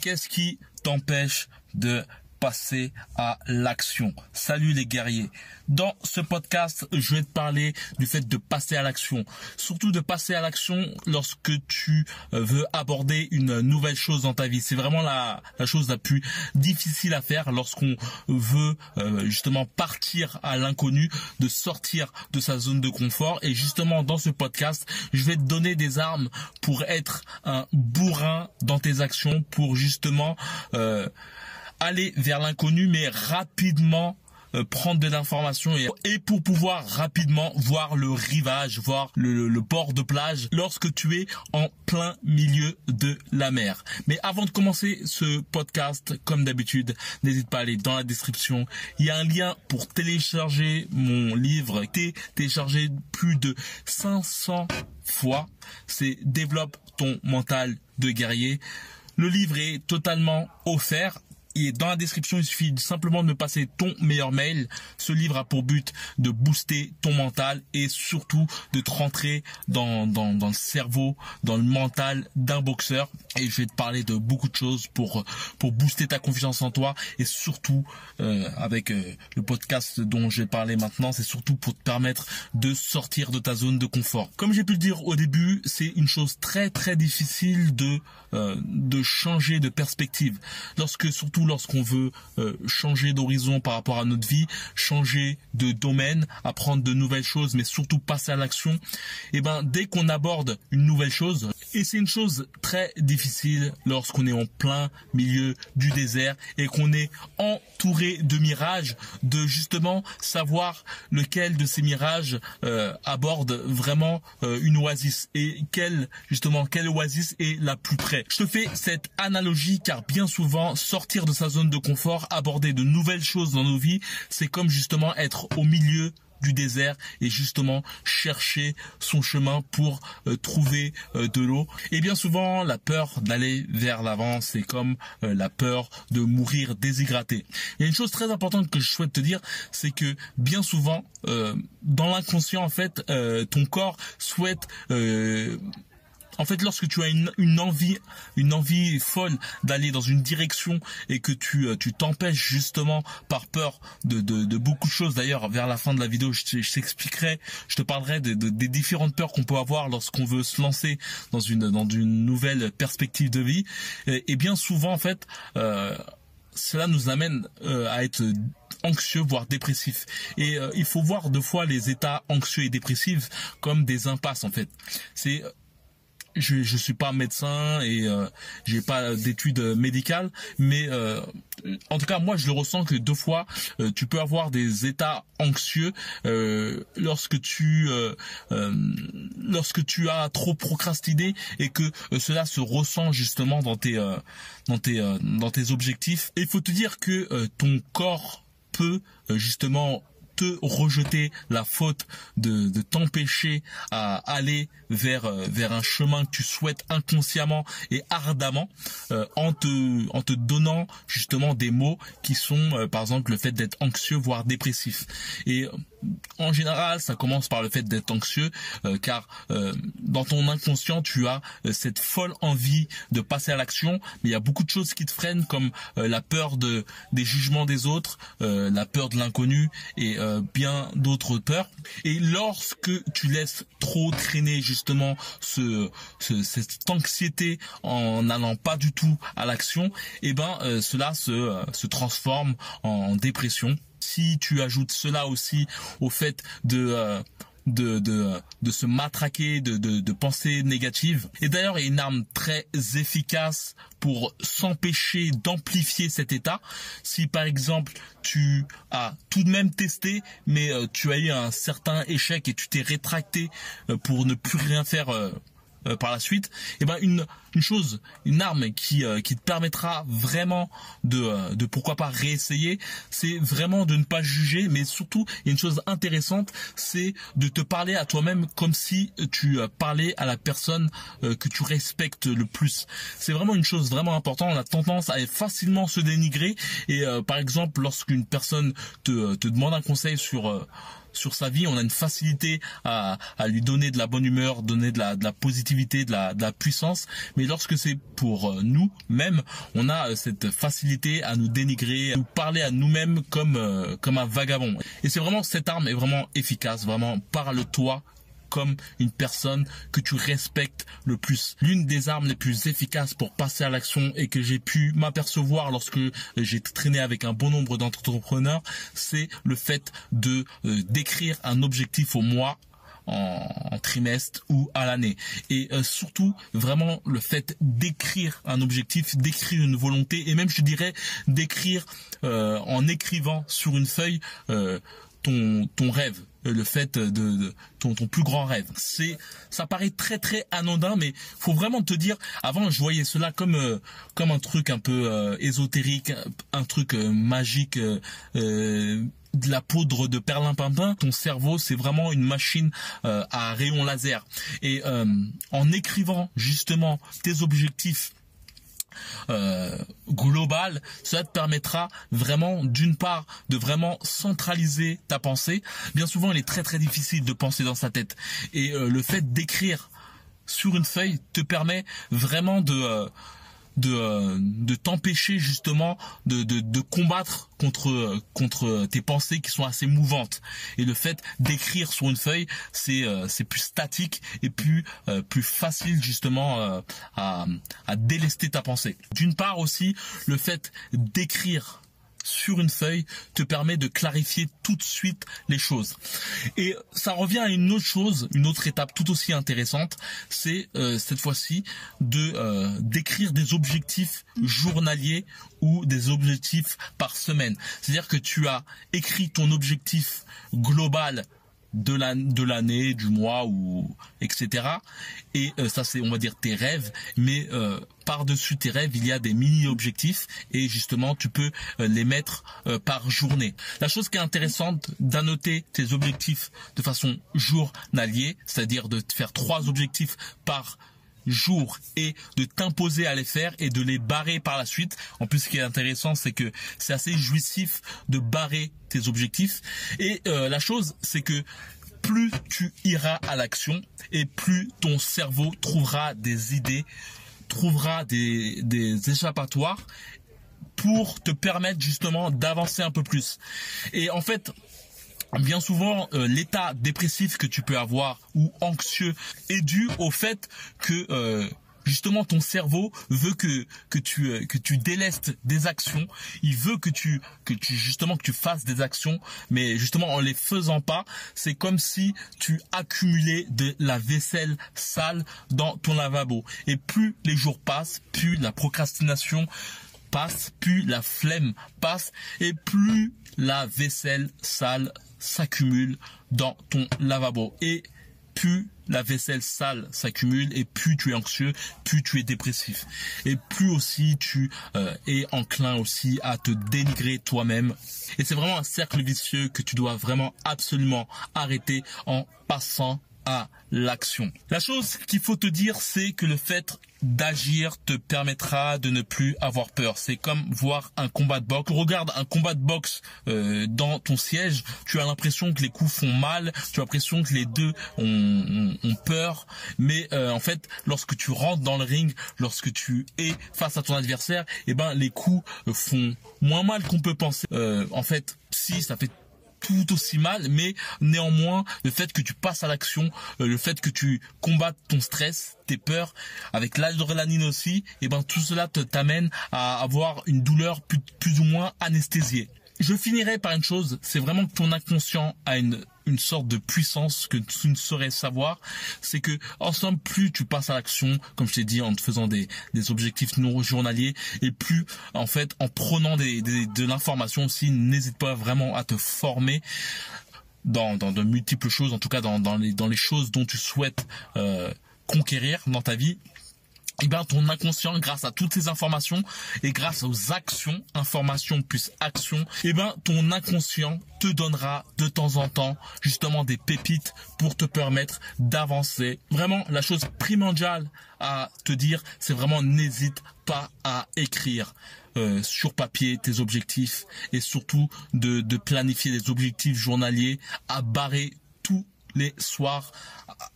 Qu'est-ce qui t'empêche de passer à l'action. Salut les guerriers. Dans ce podcast, je vais te parler du fait de passer à l'action. Surtout de passer à l'action lorsque tu euh, veux aborder une nouvelle chose dans ta vie. C'est vraiment la, chose la plus difficile à faire lorsqu'on veut euh, justement partir à l'inconnu, de sortir de sa zone de confort. Et justement, dans ce podcast, je vais te donner des armes pour être un bourrin dans tes actions, pour justement... Euh, aller vers l'inconnu, mais rapidement euh, prendre de l'information et, pour pouvoir rapidement voir le rivage, voir le, port de plage lorsque tu es en plein milieu de la mer. Mais avant de commencer ce podcast, comme d'habitude, n'hésite pas à aller dans la description. Il y a un lien pour télécharger mon livre, téléchargé plus de 500 fois. C'est développe ton mental de guerrier. Le livre est totalement offert dans la description, il suffit simplement de me passer ton meilleur mail. Ce livre a pour but de booster ton mental et surtout de te rentrer dans, dans, le cerveau, dans le mental d'un boxeur. Et je vais te parler de beaucoup de choses pour, pour booster ta confiance en toi et surtout euh, avec euh, le podcast dont je vais parler maintenant, c'est surtout pour te permettre de sortir de ta zone de confort. Comme j'ai pu le dire au début, c'est une chose très très difficile de euh, de changer de perspective. Lorsque surtout lorsqu'on veut euh, changer d'horizon par rapport à notre vie, changer de domaine, apprendre de nouvelles choses, mais surtout passer à l'action, et eh ben dès qu'on aborde une nouvelle chose, et c'est une chose très difficile lorsqu'on est en plein milieu du désert et qu'on est entouré de mirages, de justement savoir lequel de ces mirages euh, aborde vraiment euh, une oasis et quelle justement quelle oasis est la plus près. Je te fais cette analogie car bien souvent sortir de sa zone de confort, aborder de nouvelles choses dans nos vies, c'est comme justement être au milieu du désert et justement chercher son chemin pour euh, trouver euh, de l'eau. Et bien souvent, la peur d'aller vers l'avant, c'est comme euh, la peur de mourir déshydraté. A une chose très importante que je souhaite te dire, c'est que bien souvent, dans l'inconscient, en fait, ton corps souhaite en fait, lorsque tu as une, envie, une envie folle d'aller dans une direction et que tu euh, tu t'empêches justement par peur de, de, beaucoup de choses. D'ailleurs, vers la fin de la vidéo, je t'expliquerai, je, te parlerai des différentes peurs qu'on peut avoir lorsqu'on veut se lancer dans une dans une nouvelle perspective de vie. Et, bien souvent, en fait. Euh, cela nous amène euh, à être anxieux voire dépressif et il faut voir deux fois les états anxieux et dépressifs comme des impasses en fait c'est je je suis pas médecin et euh, j'ai pas d'études médicales, mais euh, en tout cas moi je le ressens que deux fois euh, tu peux avoir des états anxieux euh, lorsque tu lorsque tu as trop procrastiné et que cela se ressent justement dans tes dans tes dans tes objectifs. Il faut te dire que ton corps peut justement te rejeter la faute de, t'empêcher à aller vers euh, vers un chemin que tu souhaites inconsciemment et ardemment euh, en te en te donnant justement des mots qui sont euh, par exemple le fait d'être anxieux voire dépressif. Et en général, ça commence par le fait d'être anxieux, car dans ton inconscient, tu as cette folle envie de passer à l'action, mais il y a beaucoup de choses qui te freinent, comme la peur de des jugements des autres, la peur de l'inconnu et euh, bien d'autres peurs. Et lorsque tu laisses trop traîner justement ce, cette anxiété en n'allant pas du tout à l'action, eh ben euh, cela se, euh, se transforme en dépression. Si tu ajoutes cela aussi au fait de de, de, de se matraquer de, de, de pensées négatives. Et d'ailleurs, a une arme très efficace pour s'empêcher d'amplifier cet état. Si par exemple tu as tout de même testé, mais euh, tu as eu un certain échec et tu t'es rétracté euh, pour ne plus rien faire euh, euh, par la suite, et eh ben une une chose, une arme qui euh, qui te permettra vraiment de euh, de pourquoi pas réessayer, c'est vraiment de ne pas juger, mais surtout une chose intéressante, c'est de te parler à toi-même comme si tu parlais à la personne que tu respectes le plus. C'est vraiment une chose vraiment importante. On a tendance à facilement se dénigrer et par exemple lorsqu'une personne te te demande un conseil sur sur sa vie, on a une facilité à, à lui donner de la bonne humeur, donner de la, de la positivité, de la, de la puissance. Mais lorsque c'est pour euh, nous même, on a euh, cette facilité à nous dénigrer, à nous parler à nous-mêmes comme euh, comme un vagabond. Et c'est vraiment cette arme est vraiment efficace. Vraiment, parle-toi comme une personne que tu respectes le plus. L'une des armes les plus efficaces pour passer à l'action et que j'ai pu m'apercevoir lorsque j'ai traîné avec un bon nombre d'entrepreneurs, c'est le fait de euh, d'écrire un objectif au mois en, trimestre ou à l'année. Et euh, surtout, vraiment, le fait d'écrire un objectif, d'écrire une volonté, et même, je dirais, d'écrire euh, en écrivant sur une feuille ton, rêve le fait de, ton, ton, plus grand rêve. C'est, ça paraît très très anodin, mais faut vraiment te dire. Avant, je voyais cela comme euh, comme un truc un peu euh, ésotérique, un truc magique. de la poudre de perlimpinpin, ton cerveau c'est vraiment une machine à rayon laser. Et en écrivant justement tes objectifs euh, global, cela te permettra vraiment d'une part de vraiment centraliser ta pensée. Bien souvent, il est très très difficile de penser dans sa tête et euh, le fait d'écrire sur une feuille te permet vraiment de euh, de, euh, de t'empêcher justement de, de, de, combattre contre contre tes pensées qui sont assez mouvantes. Et le fait d'écrire sur une feuille c'est euh, c'est plus statique et plus euh, plus facile justement à à délester ta pensée. D'une part aussi le fait d'écrire sur une feuille te permet de clarifier tout de suite les choses. Et ça revient à une autre chose, une autre étape tout aussi intéressante, c'est euh, cette fois-ci de euh, d'écrire des objectifs journaliers ou des objectifs par semaine. C'est-à-dire que tu as écrit ton objectif global de l'année, du mois ou etc. Et euh, ça c'est on va dire tes rêves, mais euh, par-dessus tes rêves, il y a des mini-objectifs et justement tu peux euh, les mettre par journée. La chose qui est intéressante d'annoter tes objectifs de façon journalier, c'est-à-dire de faire trois objectifs par jour et de t'imposer à les faire et de les barrer par la suite. En plus, ce qui est intéressant, c'est que c'est assez jouissif de barrer tes objectifs. Et euh, la chose, c'est que plus tu iras à l'action et plus ton cerveau trouvera des idées, trouvera des, des échappatoires pour te permettre justement d'avancer un peu plus. Et en fait, bien souvent euh, l'état dépressif que tu peux avoir ou anxieux est dû au fait que euh, justement ton cerveau veut que que tu euh, que tu délestes des actions, il veut que tu que tu justement que tu fasses des actions mais justement en les faisant pas, c'est comme si tu accumulais de la vaisselle sale dans ton lavabo. Et plus les jours passent, plus la procrastination passe, plus la flemme passe et plus la vaisselle sale s'accumule dans ton lavabo. Et plus la vaisselle sale s'accumule et plus tu es anxieux, plus tu es dépressif. Et plus aussi tu euh, es enclin aussi à te dénigrer toi-même. Et c'est vraiment un cercle vicieux que tu dois vraiment absolument arrêter en passant l'action. La chose qu'il faut te dire, c'est que le fait d'agir te permettra de ne plus avoir peur. C'est comme voir un combat de boxe. Tu regardes un combat de boxe euh, dans ton siège, tu as l'impression que les coups font mal, tu as l'impression que les deux ont, peur, mais euh, en fait, lorsque tu rentres dans le ring, lorsque tu es face à ton adversaire, eh ben les coups font moins mal qu'on peut penser. Euh, en fait, si ça fait tout aussi mal, mais néanmoins, le fait que tu passes à l'action, euh, le fait que tu combattes ton stress, tes peurs, avec l'adrénaline aussi, et eh ben tout cela te t'amène à avoir une douleur plus, plus ou moins anesthésiée. Je finirai par une chose, c'est vraiment que ton inconscient a une une sorte de puissance que tu ne saurais savoir, c'est que en somme plus tu passes à l'action, comme je t'ai dit, en te faisant des, des objectifs non journaliers, et plus en fait en prenant des, de l'information aussi, n'hésite pas vraiment à te former dans, dans de multiples choses, en tout cas dans, dans, les, dans les choses dont tu souhaites euh, conquérir dans ta vie eh bien, ton inconscient, grâce à toutes ces informations et grâce aux actions, informations plus actions, eh bien, ton inconscient te donnera de temps en temps justement des pépites pour te permettre d'avancer. Vraiment, la chose primordiale à te dire, c'est vraiment n'hésite pas à écrire euh, sur papier tes objectifs et surtout de, de planifier des objectifs journaliers à barrer les soirs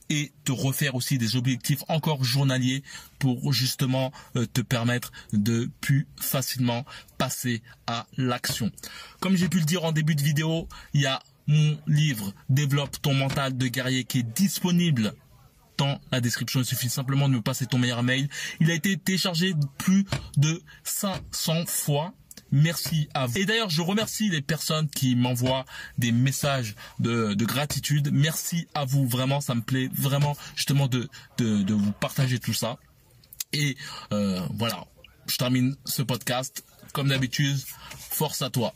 et te refaire aussi des objectifs encore journaliers pour justement euh, te permettre de plus facilement passer à l'action. Comme j'ai pu le dire en début de vidéo, il y a mon livre Développe ton mental de guerrier qui est disponible dans la description. Il suffit simplement de me passer ton meilleur mail. Il a été téléchargé plus de 500 fois Merci à vous. Et d'ailleurs, je remercie les personnes qui m'envoient des messages de, gratitude. Merci à vous. Vraiment, ça me plaît vraiment justement de, de, vous partager tout ça. Et euh, voilà, je termine ce podcast. Comme d'habitude, force à toi.